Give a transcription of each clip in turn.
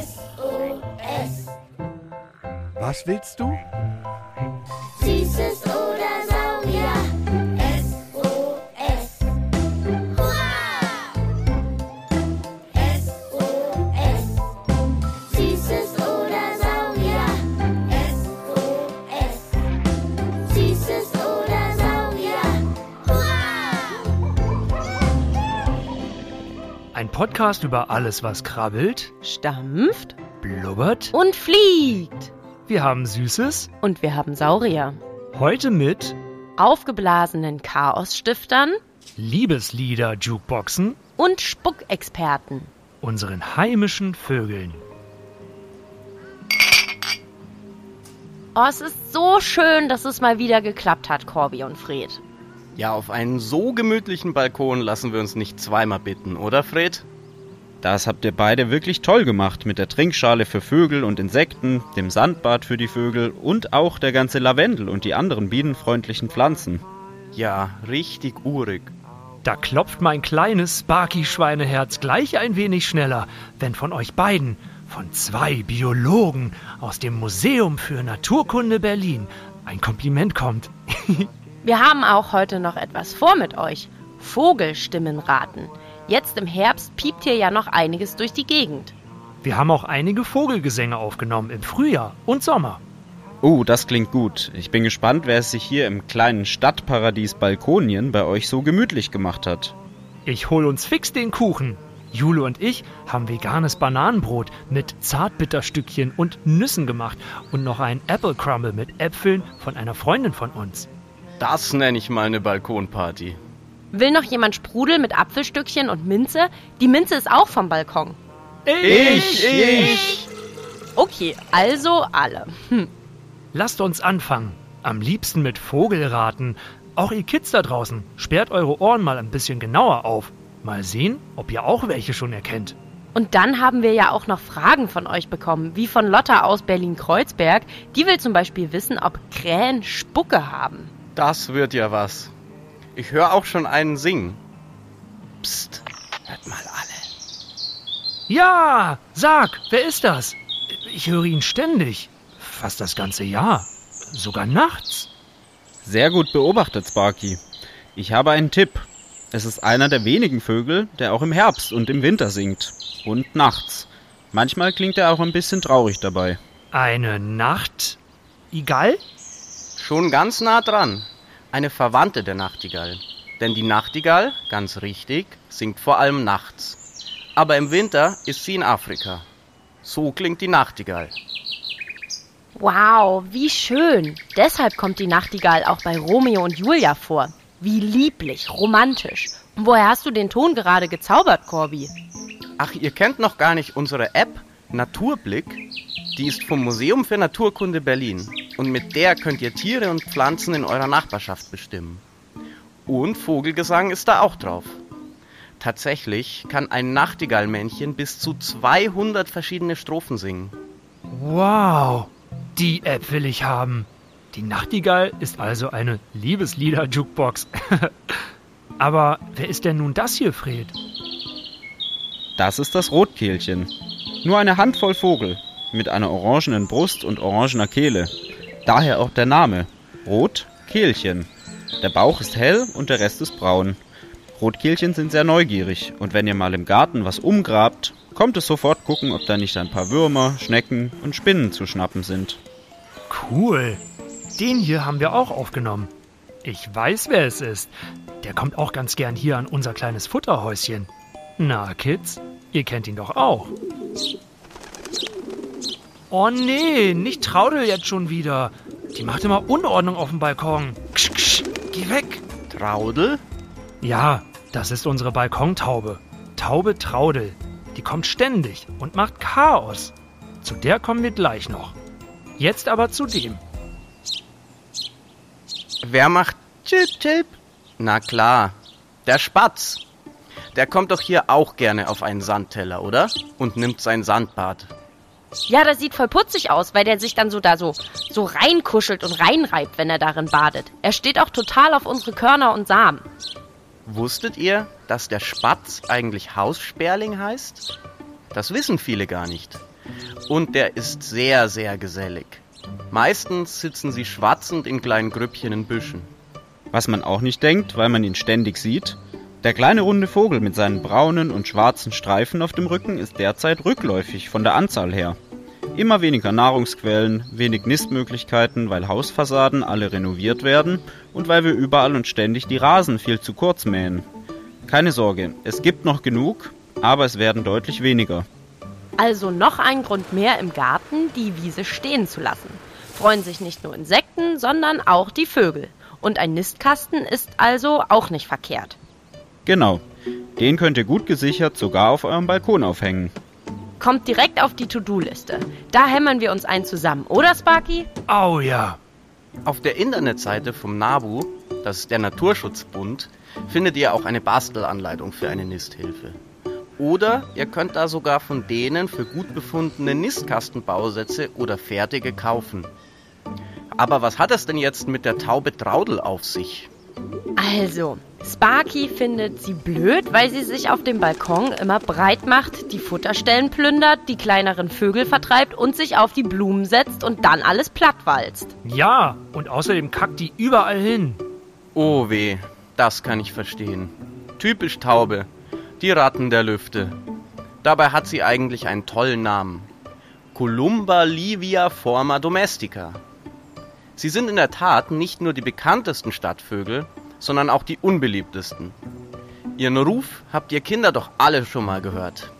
SOS. Was willst du? Podcast über alles, was krabbelt, stampft blubbert. und fliegt. Wir haben Süßes. Und wir haben Saurier. Heute mit Aufgeblasenen Chaosstiftern Liebeslieder-Jukeboxen, und Spuckexperten. unseren heimischen Vögeln. Oh, es ist so schön, dass es mal wieder geklappt hat, Corby und Fred. Ja, auf einen so gemütlichen Balkon lassen wir uns nicht zweimal bitten, oder Fred? Das habt ihr beide wirklich toll gemacht mit der Trinkschale für Vögel und Insekten, dem Sandbad für die Vögel und auch der ganze Lavendel und die anderen bienenfreundlichen Pflanzen. Ja, richtig urig. Da klopft mein kleines Sparky-Schweineherz gleich ein wenig schneller, wenn von euch beiden, von zwei Biologen aus dem Museum für Naturkunde Berlin, ein Kompliment kommt. Wir haben auch heute noch etwas vor mit euch. Vogelstimmen raten. Jetzt im Herbst piept hier ja noch einiges durch die Gegend. Wir haben auch einige Vogelgesänge aufgenommen im Frühjahr und Sommer. Oh, das klingt gut. Ich bin gespannt, wer es sich hier im kleinen Stadtparadies Balkonien bei euch so gemütlich gemacht hat. Ich hol uns fix den Kuchen. Jule und ich haben veganes Bananenbrot mit Zartbitterstückchen und Nüssen gemacht und noch ein Apple Crumble mit Äpfeln von einer Freundin von uns. Das nenne ich mal eine Balkonparty. Will noch jemand Sprudel mit Apfelstückchen und Minze? Die Minze ist auch vom Balkon. Ich, ich. Okay, also alle. Hm. Lasst uns anfangen. Am liebsten mit Vogelraten. Auch ihr Kids da draußen, sperrt eure Ohren mal ein bisschen genauer auf. Mal sehen, ob ihr auch welche schon erkennt. Und dann haben wir ja auch noch Fragen von euch bekommen, wie von Lotta aus Berlin-Kreuzberg. Die will zum Beispiel wissen, ob Krähen Spucke haben. Das wird ja was. Ich höre auch schon einen singen. Psst, hört mal alle. Ja, sag, wer ist das? Ich höre ihn ständig. Fast das ganze Jahr. Sogar nachts. Sehr gut beobachtet, Sparky. Ich habe einen Tipp. Es ist einer der wenigen Vögel, der auch im Herbst und im Winter singt. Und nachts. Manchmal klingt er auch ein bisschen traurig dabei. Eine Nacht? Egal? Schon ganz nah dran. Eine Verwandte der Nachtigall. Denn die Nachtigall, ganz richtig, singt vor allem nachts. Aber im Winter ist sie in Afrika. So klingt die Nachtigall. Wow, wie schön. Deshalb kommt die Nachtigall auch bei Romeo und Julia vor. Wie lieblich, romantisch. Und woher hast du den Ton gerade gezaubert, Corby? Ach, ihr kennt noch gar nicht unsere App Naturblick? Die ist vom Museum für Naturkunde Berlin. Und mit der könnt ihr Tiere und Pflanzen in eurer Nachbarschaft bestimmen. Und Vogelgesang ist da auch drauf. Tatsächlich kann ein Nachtigallmännchen bis zu 200 verschiedene Strophen singen. Wow, die App will ich haben. Die Nachtigall ist also eine Liebeslieder-Jukebox. Aber wer ist denn nun das hier, Fred? Das ist das Rotkehlchen. Nur eine Handvoll Vogel mit einer orangenen Brust und orangener Kehle. Daher auch der Name. Rotkehlchen. Der Bauch ist hell und der Rest ist braun. Rotkehlchen sind sehr neugierig und wenn ihr mal im Garten was umgrabt, kommt es sofort gucken, ob da nicht ein paar Würmer, Schnecken und Spinnen zu schnappen sind. Cool. Den hier haben wir auch aufgenommen. Ich weiß, wer es ist. Der kommt auch ganz gern hier an unser kleines Futterhäuschen. Na, Kids, ihr kennt ihn doch auch. Oh nee, nicht Traudel jetzt schon wieder. Die macht immer Unordnung auf dem Balkon. Ksch, ksch, geh weg. Traudel? Ja, das ist unsere Balkontaube. Taube Traudel. Die kommt ständig und macht Chaos. Zu der kommen wir gleich noch. Jetzt aber zu dem. Wer macht Chip Chip? Na klar, der Spatz. Der kommt doch hier auch gerne auf einen Sandteller, oder? Und nimmt sein Sandbad. Ja, das sieht voll putzig aus, weil der sich dann so da so, so reinkuschelt und reinreibt, wenn er darin badet. Er steht auch total auf unsere Körner und Samen. Wusstet ihr, dass der Spatz eigentlich Haussperling heißt? Das wissen viele gar nicht. Und der ist sehr, sehr gesellig. Meistens sitzen sie schwatzend in kleinen Grüppchen in Büschen. Was man auch nicht denkt, weil man ihn ständig sieht, der kleine runde Vogel mit seinen braunen und schwarzen Streifen auf dem Rücken ist derzeit rückläufig von der Anzahl her. Immer weniger Nahrungsquellen, wenig Nistmöglichkeiten, weil Hausfassaden alle renoviert werden und weil wir überall und ständig die Rasen viel zu kurz mähen. Keine Sorge, es gibt noch genug, aber es werden deutlich weniger. Also noch ein Grund mehr im Garten, die Wiese stehen zu lassen. Freuen sich nicht nur Insekten, sondern auch die Vögel. Und ein Nistkasten ist also auch nicht verkehrt. Genau, den könnt ihr gut gesichert sogar auf eurem Balkon aufhängen. Kommt direkt auf die To-Do-Liste. Da hämmern wir uns ein zusammen, oder Sparky? Au ja. Auf der Internetseite vom NABU, das ist der Naturschutzbund, findet ihr auch eine Bastelanleitung für eine Nisthilfe. Oder ihr könnt da sogar von denen für gut befundene Nistkastenbausätze oder fertige kaufen. Aber was hat es denn jetzt mit der Taube Traudel auf sich? Also, Sparky findet sie blöd, weil sie sich auf dem Balkon immer breit macht, die Futterstellen plündert, die kleineren Vögel vertreibt und sich auf die Blumen setzt und dann alles plattwalzt. Ja, und außerdem kackt die überall hin. Oh weh, das kann ich verstehen. Typisch Taube, die Ratten der Lüfte. Dabei hat sie eigentlich einen tollen Namen. Columba livia forma domestica. Sie sind in der Tat nicht nur die bekanntesten Stadtvögel, sondern auch die unbeliebtesten. Ihren Ruf habt ihr Kinder doch alle schon mal gehört.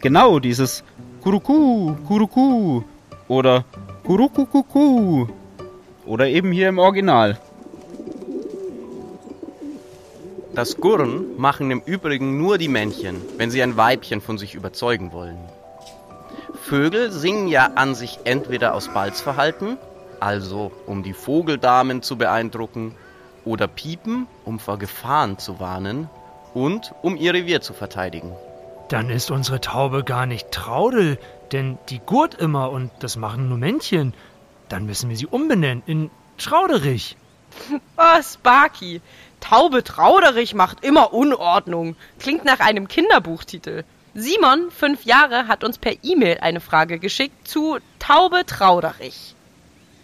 Genau dieses Kuruku, Kuruku oder Kurukukuku oder eben hier im Original. Das Gurren machen im Übrigen nur die Männchen, wenn sie ein Weibchen von sich überzeugen wollen. Vögel singen ja an sich entweder aus Balzverhalten, also um die Vogeldamen zu beeindrucken, oder piepen, um vor Gefahren zu warnen und um ihr Revier zu verteidigen. Dann ist unsere Taube gar nicht Traudel, denn die gurt immer und das machen nur Männchen. Dann müssen wir sie umbenennen in Trauderich. Oh, Sparky. Taube Trauderich macht immer Unordnung. Klingt nach einem Kinderbuchtitel. Simon, fünf Jahre, hat uns per E-Mail eine Frage geschickt zu Taube Trauderich.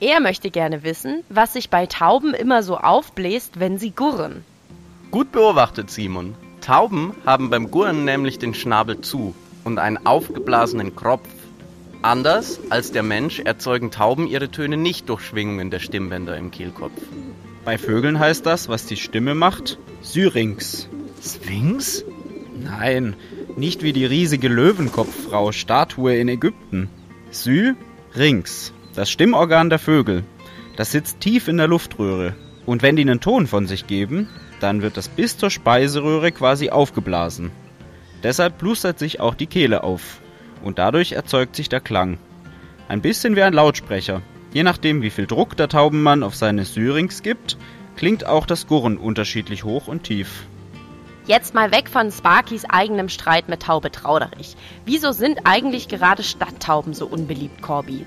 Er möchte gerne wissen, was sich bei Tauben immer so aufbläst, wenn sie gurren. Gut beobachtet, Simon. Tauben haben beim Gurren nämlich den Schnabel zu und einen aufgeblasenen Kropf. Anders als der Mensch erzeugen Tauben ihre Töne nicht durch Schwingungen der Stimmbänder im Kehlkopf. Bei Vögeln heißt das, was die Stimme macht, Syrinx. Sphinx? Nein, nicht wie die riesige Löwenkopffrau Statue in Ägypten. Syrinx, das Stimmorgan der Vögel. Das sitzt tief in der Luftröhre. Und wenn die einen Ton von sich geben, dann wird das bis zur Speiseröhre quasi aufgeblasen. Deshalb plustert sich auch die Kehle auf. Und dadurch erzeugt sich der Klang. Ein bisschen wie ein Lautsprecher. Je nachdem, wie viel Druck der Taubenmann auf seine Syrinx gibt, klingt auch das Gurren unterschiedlich hoch und tief. Jetzt mal weg von Sparkys eigenem Streit mit Taube Trauderich. Wieso sind eigentlich gerade Stadttauben so unbeliebt, Corby?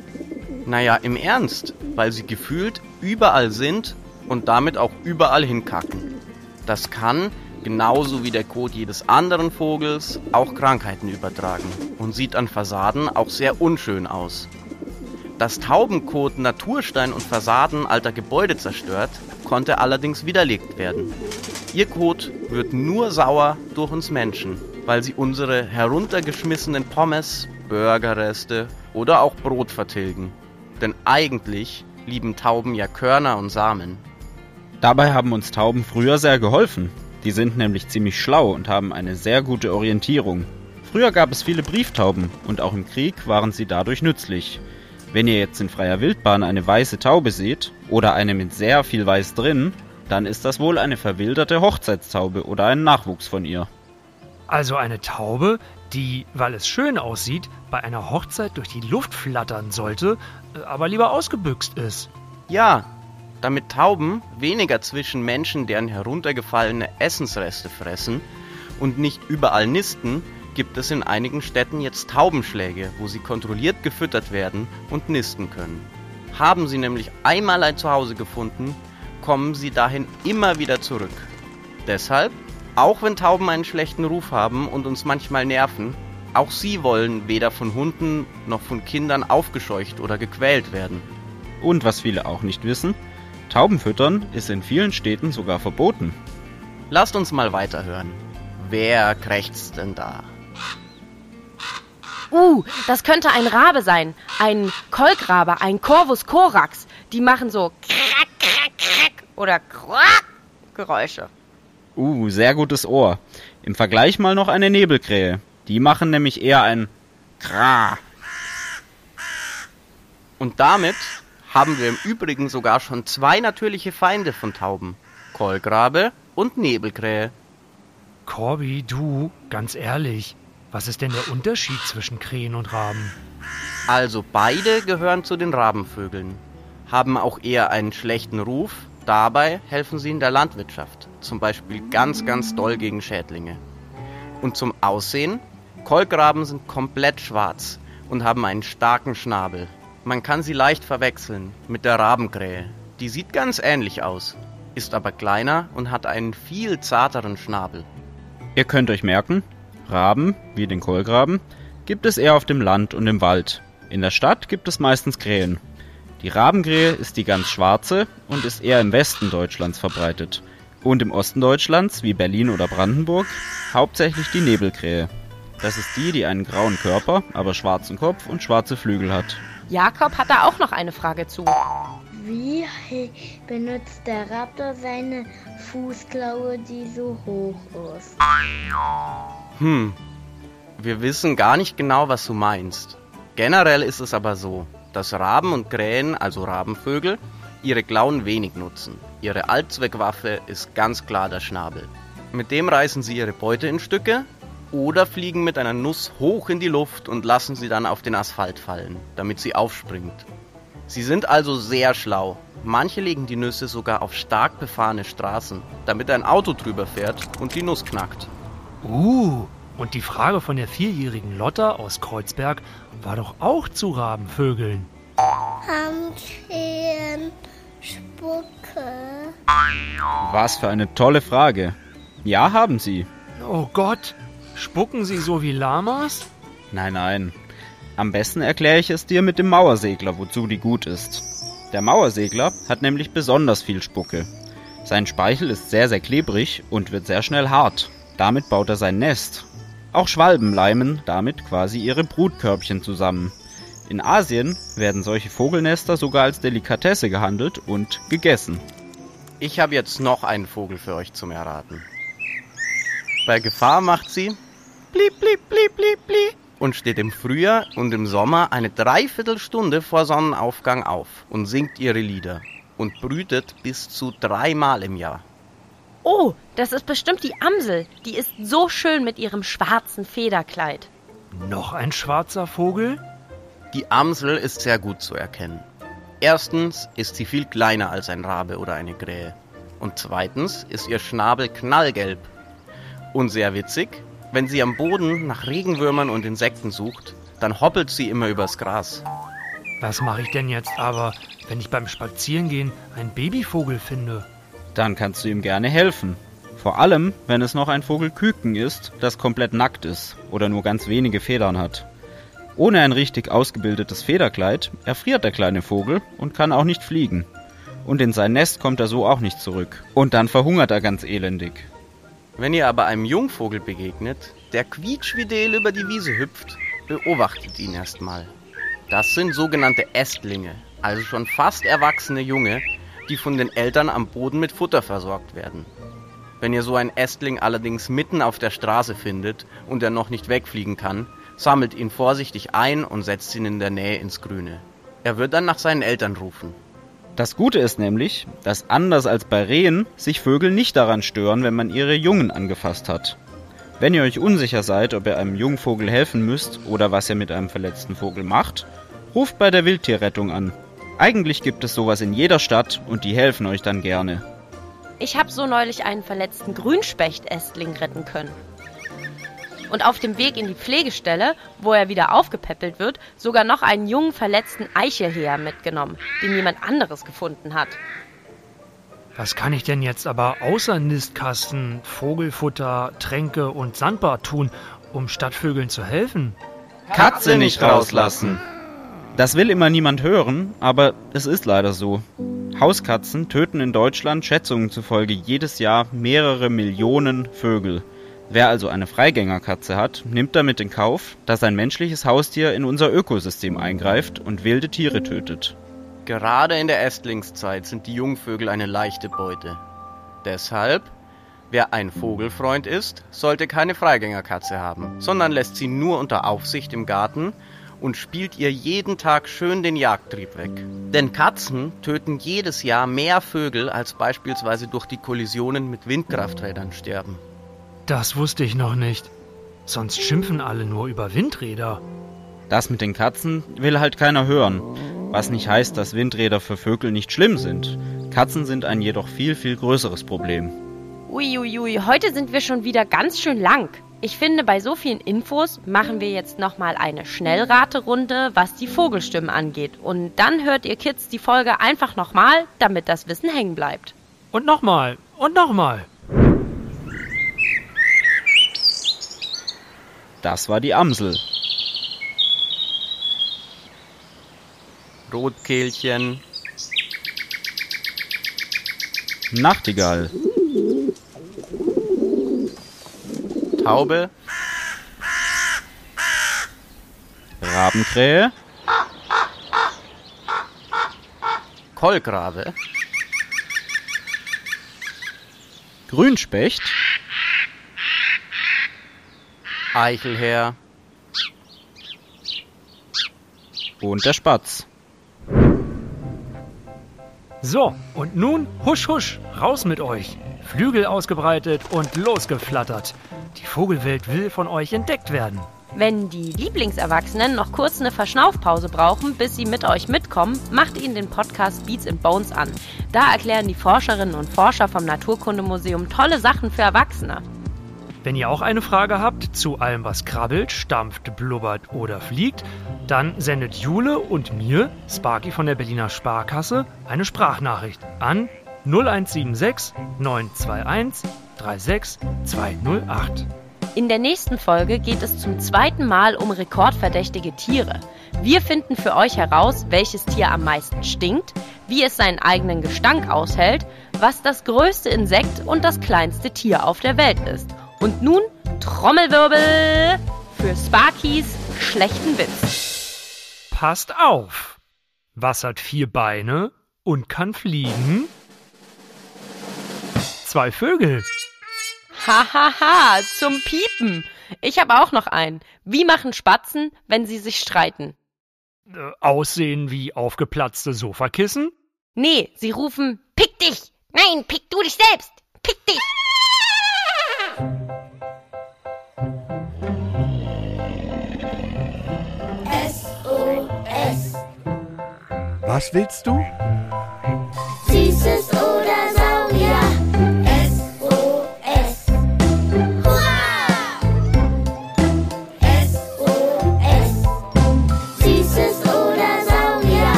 Naja, im Ernst, weil sie gefühlt überall sind und damit auch überall hinkacken. Das kann, genauso wie der Kot jedes anderen Vogels, auch Krankheiten übertragen und sieht an Fassaden auch sehr unschön aus. Dass Taubenkot Naturstein und Fassaden alter Gebäude zerstört, konnte allerdings widerlegt werden. Ihr Kot wird nur sauer durch uns Menschen, weil sie unsere heruntergeschmissenen Pommes, Burgerreste oder auch Brot vertilgen. Denn eigentlich lieben Tauben ja Körner und Samen. Dabei haben uns Tauben früher sehr geholfen. Die sind nämlich ziemlich schlau und haben eine sehr gute Orientierung. Früher gab es viele Brieftauben und auch im Krieg waren sie dadurch nützlich. Wenn ihr jetzt in freier Wildbahn eine weiße Taube seht oder eine mit sehr viel Weiß drin, dann ist das wohl eine verwilderte Hochzeitstaube oder ein Nachwuchs von ihr. Also eine Taube, die, weil es schön aussieht, bei einer Hochzeit durch die Luft flattern sollte, äh, aber lieber ausgebüxt ist. Ja, damit Tauben weniger zwischen Menschen, deren heruntergefallene Essensreste fressen und nicht überall nisten, gibt es in einigen Städten jetzt Taubenschläge, wo sie kontrolliert gefüttert werden und nisten können. Haben sie nämlich einmal ein Zuhause gefunden, kommen sie dahin immer wieder zurück. Deshalb Auch wenn Tauben einen schlechten Ruf haben und uns manchmal nerven, auch sie wollen weder von Hunden noch von Kindern aufgescheucht oder gequält werden. Und was viele auch nicht wissen, Taubenfüttern ist in vielen Städten sogar verboten. Lasst uns mal weiterhören. Wer krächzt denn da? Uh, das könnte ein Rabe sein. Ein Kolkrabe, ein Corvus corax. Die machen so krack, krack, krack oder quack Geräusche. Uh, sehr gutes Ohr. Im Vergleich mal noch eine Nebelkrähe. Die machen nämlich eher ein Kra. Und damit haben wir im Übrigen sogar schon zwei natürliche Feinde von Tauben. Kolkrabe und Nebelkrähe. Corby, du, ganz ehrlich, was ist denn der Unterschied zwischen Krähen und Raben? Also beide gehören zu den Rabenvögeln, haben auch eher einen schlechten Ruf, dabei helfen sie in der Landwirtschaft, zum Beispiel ganz, ganz doll gegen Schädlinge. Und zum Aussehen, Kolkraben sind komplett schwarz und haben einen starken Schnabel. Man kann sie leicht verwechseln mit der Rabenkrähe. Die sieht ganz ähnlich aus, ist aber kleiner und hat einen viel zarteren Schnabel. Ihr könnt euch merken, Raben, wie den Kohlgraben, gibt es eher auf dem Land und im Wald. In der Stadt gibt es meistens Krähen. Die Rabenkrähe ist die ganz schwarze und ist eher im Westen Deutschlands verbreitet. Und im Osten Deutschlands, wie Berlin oder Brandenburg, hauptsächlich die Nebelkrähe. Das ist die, die einen grauen Körper, aber schwarzen Kopf und schwarze Flügel hat. Jakob hat da auch noch eine Frage zu. Wie benutzt der Raptor seine Fußklaue, die so hoch ist? Hm, wir wissen gar nicht genau, was du meinst. Generell ist es aber so, dass Raben und Krähen, also Rabenvögel, ihre Klauen wenig nutzen. Ihre Allzweckwaffe ist ganz klar der Schnabel. Mit dem reißen sie ihre Beute in Stücke oder fliegen mit einer Nuss hoch in die Luft und lassen sie dann auf den Asphalt fallen, damit sie aufspringt. Sie sind also sehr schlau. Manche legen die Nüsse sogar auf stark befahrene Straßen, damit ein Auto drüber fährt und die Nuss knackt. Uh, und die Frage von der vierjährigen Lotta aus Kreuzberg war doch auch zu Rabenvögeln. Haben Krähen Spucke? Was für eine tolle Frage. Ja, haben sie. Oh Gott, spucken sie so wie Lamas? Nein, nein. Am besten erkläre ich es dir mit dem Mauersegler, wozu die gut ist. Der Mauersegler hat nämlich besonders viel Spucke. Sein Speichel ist sehr, sehr klebrig und wird sehr schnell hart. Damit baut er sein Nest. Auch Schwalben leimen damit quasi ihre Brutkörbchen zusammen. In Asien werden solche Vogelnester sogar als Delikatesse gehandelt und gegessen. Ich habe jetzt noch einen Vogel für euch zum Erraten. Bei Gefahr macht sie blieb, blieb, blieb, blieb, blieb und steht im Frühjahr und im Sommer eine Dreiviertelstunde vor Sonnenaufgang auf und singt ihre Lieder und brütet bis zu dreimal im Jahr. Oh, das ist bestimmt die Amsel. Die ist so schön mit ihrem schwarzen Federkleid. Noch ein schwarzer Vogel? Die Amsel ist sehr gut zu erkennen. Erstens ist sie viel kleiner als ein Rabe oder eine Krähe. Und zweitens ist ihr Schnabel knallgelb. Und sehr witzig, wenn sie am Boden nach Regenwürmern und Insekten sucht, dann hoppelt sie immer übers Gras. Was mache ich denn jetzt aber, wenn ich beim Spazierengehen einen Babyvogel finde? Dann kannst du ihm gerne helfen. Vor allem, wenn es noch ein Vogelküken ist, das komplett nackt ist oder nur ganz wenige Federn hat. Ohne ein richtig ausgebildetes Federkleid erfriert der kleine Vogel und kann auch nicht fliegen. Und in sein Nest kommt er so auch nicht zurück. Und dann verhungert er ganz elendig. Wenn ihr aber einem Jungvogel begegnet, der quietschfidel über die Wiese hüpft, beobachtet ihn erstmal. Das sind sogenannte Ästlinge, also schon fast erwachsene Junge, die von den Eltern am Boden mit Futter versorgt werden. Wenn ihr so einen Ästling allerdings mitten auf der Straße findet und er noch nicht wegfliegen kann, sammelt ihn vorsichtig ein und setzt ihn in der Nähe ins Grüne. Er wird dann nach seinen Eltern rufen. Das Gute ist nämlich, dass anders als bei Rehen sich Vögel nicht daran stören, wenn man ihre Jungen angefasst hat. Wenn ihr euch unsicher seid, ob ihr einem Jungvogel helfen müsst oder was ihr mit einem verletzten Vogel macht, ruft bei der Wildtierrettung an. Eigentlich gibt es sowas in jeder Stadt und die helfen euch dann gerne. Ich habe so neulich einen verletzten Grünspechtästling retten können. Und auf dem Weg in die Pflegestelle, wo er wieder aufgepäppelt wird, sogar noch einen jungen verletzten Eichelheer mitgenommen, den jemand anderes gefunden hat. Was kann ich denn jetzt aber außer Nistkasten, Vogelfutter, Tränke und Sandbad tun, um Stadtvögeln zu helfen? Katze nicht rauslassen. Das will immer niemand hören, aber es ist leider so. Hauskatzen töten in Deutschland Schätzungen zufolge jedes Jahr mehrere Millionen Vögel. Wer also eine Freigängerkatze hat, nimmt damit in Kauf, dass ein menschliches Haustier in unser Ökosystem eingreift und wilde Tiere tötet. Gerade in der Ästlingszeit sind die Jungvögel eine leichte Beute. Deshalb, wer ein Vogelfreund ist, sollte keine Freigängerkatze haben, sondern lässt sie nur unter Aufsicht im Garten und spielt ihr jeden Tag schön den Jagdtrieb weg. Denn Katzen töten jedes Jahr mehr Vögel, als beispielsweise durch die Kollisionen mit Windkrafträdern sterben. Das wusste ich noch nicht. Sonst schimpfen alle nur über Windräder. Das mit den Katzen will halt keiner hören. Was nicht heißt, dass Windräder für Vögel nicht schlimm sind. Katzen sind ein jedoch viel, viel größeres Problem. Uiuiui, heute sind wir schon wieder ganz schön lang. Ich finde, bei so vielen Infos machen wir jetzt nochmal eine Schnellraterunde, was die Vogelstimmen angeht. Und dann hört ihr Kids die Folge einfach nochmal, damit das Wissen hängen bleibt. Und nochmal. Und nochmal. Das war die Amsel. Rotkehlchen, Nachtigall. Taube, Rabenkrähe. Kolkrave, Grünspecht. Eichelherr, Und der Spatz. So, und nun husch husch, raus mit euch. Flügel ausgebreitet und losgeflattert. Die Vogelwelt will von euch entdeckt werden. Wenn die Lieblingserwachsenen noch kurz eine Verschnaufpause brauchen, bis sie mit euch mitkommen, macht ihnen den Podcast Beats and Bones an. Da erklären die Forscherinnen und Forscher vom Naturkundemuseum tolle Sachen für Erwachsene. Wenn ihr auch eine Frage habt zu allem, was krabbelt, stampft, blubbert oder fliegt, dann sendet Jule und mir, Sparky von der Berliner Sparkasse, eine Sprachnachricht an 0176 921 36208. In der nächsten Folge geht es zum zweiten Mal um rekordverdächtige Tiere. Wir finden für euch heraus, welches Tier am meisten stinkt, wie es seinen eigenen Gestank aushält, was das größte Insekt und das kleinste Tier auf der Welt ist. Und nun Trommelwirbel für Sparkys schlechten Witz. Passt auf! Was hat vier Beine und kann fliegen? Zwei Vögel. Hahaha, zum Piepen. Ich habe auch noch einen. Wie machen Spatzen, wenn sie sich streiten? Äh, aussehen wie aufgeplatzte Sofakissen? Nee, sie rufen, pick dich. Nein, pick du dich selbst. Pick dich. SOS. Was willst du? Süßes oder